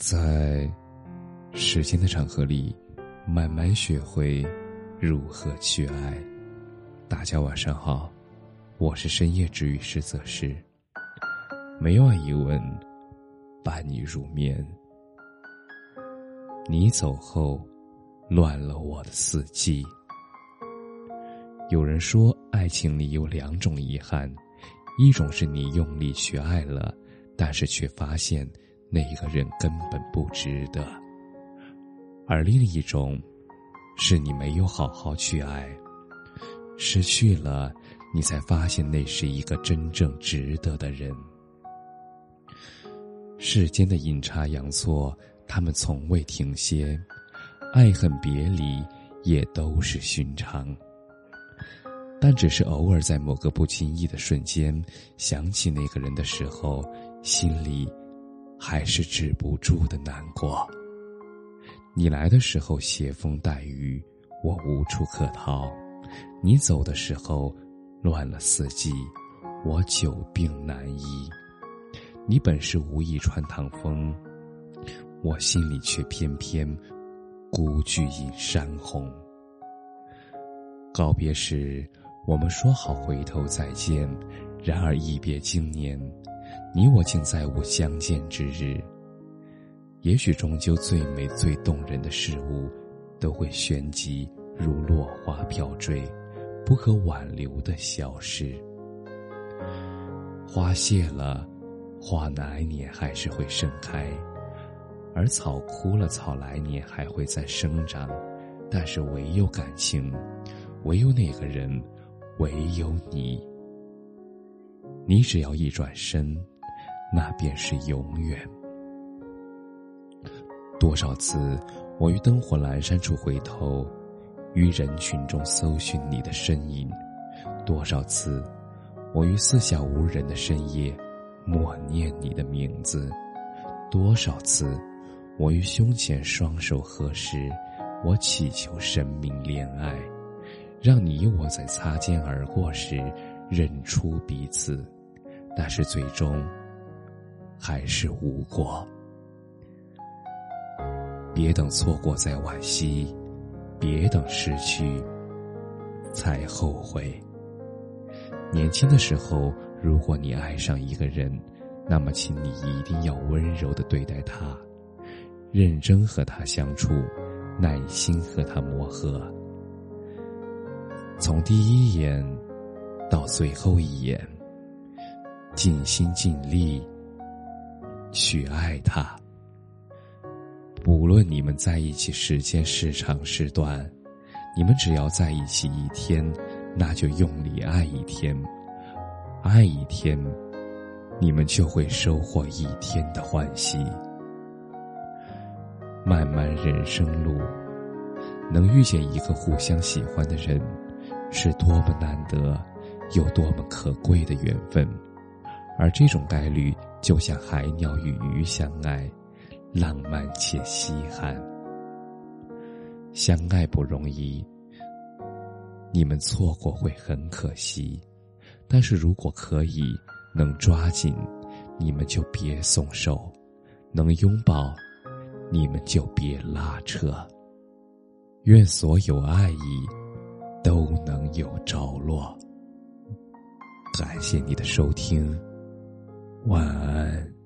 在时间的长河里，慢慢学会如何去爱。大家晚上好，我是深夜治愈师泽师。每晚一问，伴你入眠。你走后，乱了我的四季。有人说，爱情里有两种遗憾，一种是你用力去爱了，但是却发现。那一个人根本不值得，而另一种，是你没有好好去爱，失去了，你才发现那是一个真正值得的人。世间的阴差阳错，他们从未停歇，爱恨别离也都是寻常。但只是偶尔在某个不经意的瞬间，想起那个人的时候，心里。还是止不住的难过。你来的时候携风带雨，我无处可逃；你走的时候乱了四季，我久病难医。你本是无意穿堂风，我心里却偏偏孤具一山红。告别时，我们说好回头再见，然而一别经年。你我竟再无相见之日。也许终究最美最动人的事物，都会旋即如落花飘坠，不可挽留的消失。花谢了，花来年还是会盛开；而草枯了，草来年还会再生长。但是唯有感情，唯有那个人，唯有你。你只要一转身。那便是永远。多少次，我于灯火阑珊处回头，于人群中搜寻你的身影；多少次，我于四下无人的深夜，默念你的名字；多少次，我于胸前双手合十，我祈求生命恋爱，让你我在擦肩而过时认出彼此。但是最终。还是无果。别等错过再惋惜，别等失去才后悔。年轻的时候，如果你爱上一个人，那么请你一定要温柔的对待他，认真和他相处，耐心和他磨合。从第一眼到最后一眼，尽心尽力。去爱他。不论你们在一起时间是长是短，你们只要在一起一天，那就用力爱一天，爱一天，你们就会收获一天的欢喜。漫漫人生路，能遇见一个互相喜欢的人，是多么难得，又多么可贵的缘分。而这种概率，就像海鸟与鱼相爱，浪漫且稀罕。相爱不容易，你们错过会很可惜。但是如果可以，能抓紧，你们就别松手；能拥抱，你们就别拉扯。愿所有爱意都能有着落。感谢你的收听。晚安。